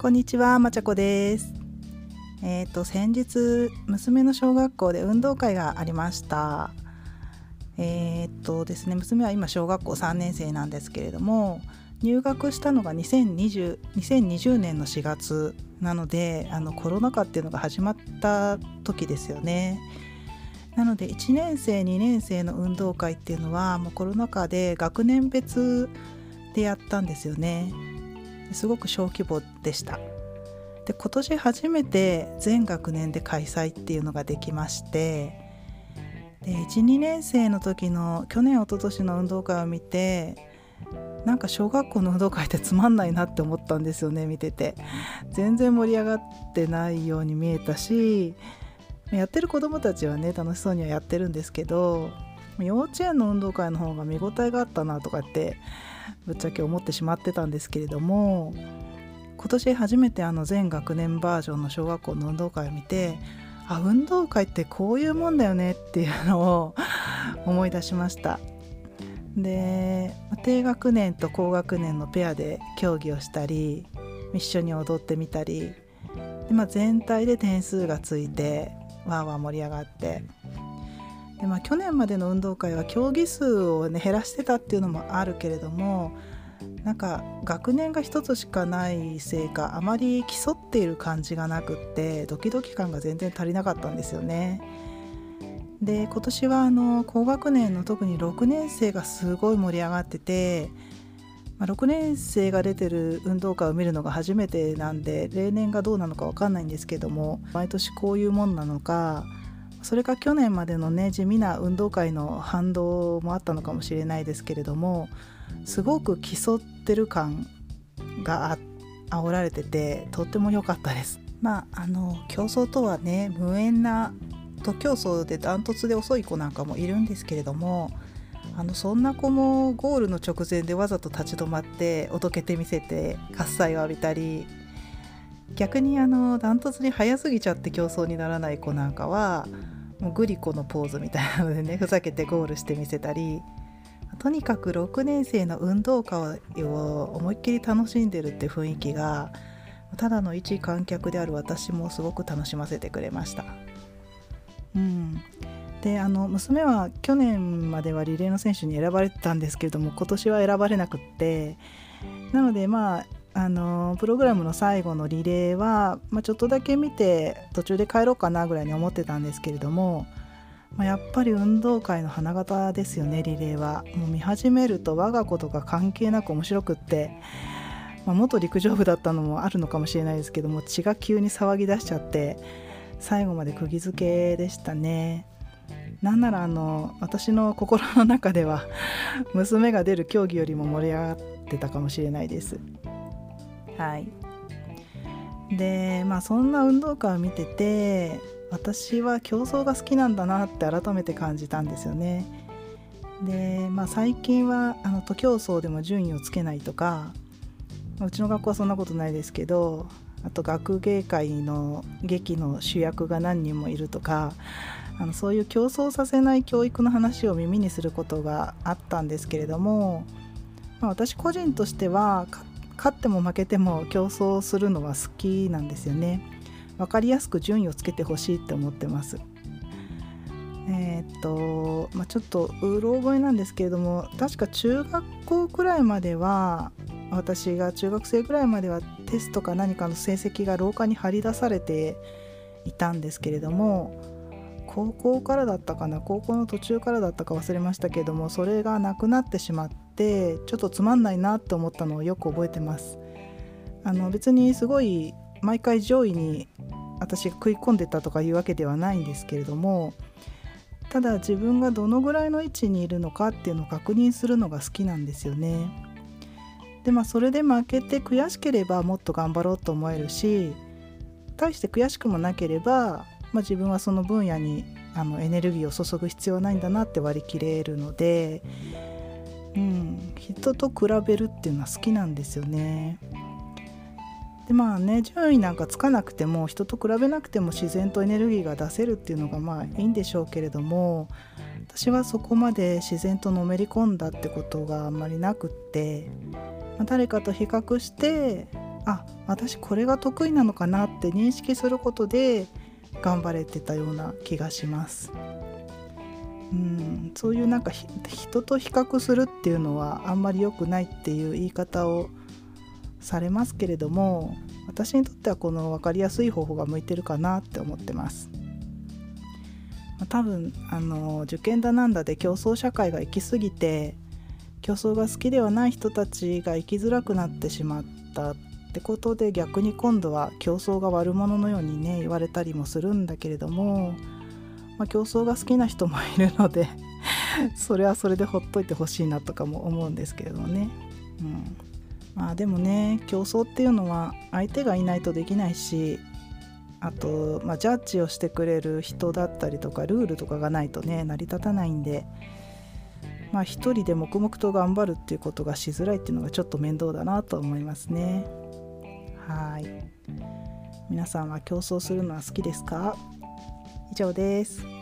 こんにちは、まちゃこです。えっ、と先日娘の小学校で運動会がありました。えっ、とですね、娘は今小学校3年生なんですけれども、入学したのが2020 2020年の4月なので、あのコロナ禍っていうのが始まった時ですよね。なので1年生2年生の運動会っていうのはもうコロナ禍で学年別でやったんですよね。すごく小規模でした。で今年初めて全学年で開催っていうのができまして12年生の時の去年一昨年の運動会を見てなんか小学校の運動会ってつまんないなって思ったんですよね見てて。全然盛り上がってないように見えたしやってる子どもたちはね楽しそうにはやってるんですけど幼稚園の運動会の方が見応えがあったなとかってぶっちゃけ思ってしまってたんですけれども今年初めてあの全学年バージョンの小学校の運動会を見てあ運動会ってこういうもんだよねっていうのを思い出しました。で低学年と高学年のペアで競技をしたり一緒に踊ってみたりで、まあ、全体で点数がついてわーわー盛り上がってで、まあ、去年までの運動会は競技数を、ね、減らしてたっていうのもあるけれどもなんか学年が一つしかないせいかあまり競っている感じがなくってドキドキ感が全然足りなかったんですよね。で今年はあの高学年の特に6年生がすごい盛り上がってて、まあ、6年生が出てる運動会を見るのが初めてなんで例年がどうなのか分かんないんですけども毎年こういうもんなのかそれか去年までのね地味な運動会の反動もあったのかもしれないですけれどもすごく競ってる感があ煽られててとっても良かったです。まああの競争とはね無縁な徒競走でダントツで遅い子なんかもいるんですけれどもあのそんな子もゴールの直前でわざと立ち止まっておどけてみせて喝采を浴びたり逆にあのダントツに速すぎちゃって競争にならない子なんかはもうグリコのポーズみたいなのでねふざけてゴールしてみせたりとにかく6年生の運動会を思いっきり楽しんでるって雰囲気がただの一観客である私もすごく楽しませてくれました。うん、であの娘は去年まではリレーの選手に選ばれてたんですけれども今年は選ばれなくってなのでまああのプログラムの最後のリレーは、まあ、ちょっとだけ見て途中で帰ろうかなぐらいに思ってたんですけれども、まあ、やっぱり運動会の花形ですよねリレーはもう見始めると我が子とか関係なく面白くって、まあ、元陸上部だったのもあるのかもしれないですけども血が急に騒ぎ出しちゃって最後まで釘付けでしたね。なんならあの私の心の中では 娘が出る競技よりも盛り上がってたかもしれないです。はい、でまあそんな運動会を見てて私は競争が好きなんだなって改めて感じたんですよね。でまあ最近はあの徒競走でも順位をつけないとかうちの学校はそんなことないですけどあと学芸会の劇の主役が何人もいるとかあのそういう競争させない教育の話を耳にすることがあったんですけれども、まあ、私個人としては勝っても負けても競争するのは好きなんですよね。分かりやすく順位をつけてほしいって思ってます。えー、っと、まあ、ちょっとうろ覚えなんですけれども確か中学校くらいまでは私が中学生くらいまではテストか何かの成績が廊下に張り出されていたんですけれども高校からだったかな高校の途中からだったか忘れましたけれどもそれがなくなってしまってちょっとつまんないなと思ったのをよく覚えてます。あの別にすごい毎回上位に私が食い込んでたとかいうわけではないんですけれどもただ自分がどのぐらいの位置にいるのかっていうのを確認するのが好きなんですよね。でまあそれで負けて悔しければもっと頑張ろうと思えるし大して悔しくもなければ、まあ、自分はその分野にあのエネルギーを注ぐ必要はないんだなって割り切れるので、うん、人と比べるっていうのは好きなんですよね。でまあね順位なんかつかなくても人と比べなくても自然とエネルギーが出せるっていうのがまあいいんでしょうけれども私はそこまで自然とのめり込んだってことがあんまりなくって、まあ、誰かと比較してあ私これが得意なのかなって認識することで頑張れてたような気がします。うんそういうなんか人と比較するっていうのはあんまり良くないっていう言い方をされますけれども私にとってはこの分かりやすい方法が向いてるかなって思ってます。ま多分あの受験だなんだで競争社会が行き過ぎて競争が好きではない人たちが生きづらくなってしまったってことで逆に今度は競争が悪者のようにね言われたりもするんだけれども、まあ、競争が好きな人もいるので それはそれでほっといてほしいなとかも思うんですけれどもね。うん。まあでもね競争っていうのは相手がいないとできないしあと、まあ、ジャッジをしてくれる人だったりとかルールとかがないとね成り立たないんでまあ一人で黙々と頑張るっていうことがしづらいっていうのがちょっと面倒だなと思いますね。はい。皆さんは競争するのは好きですか？以上です。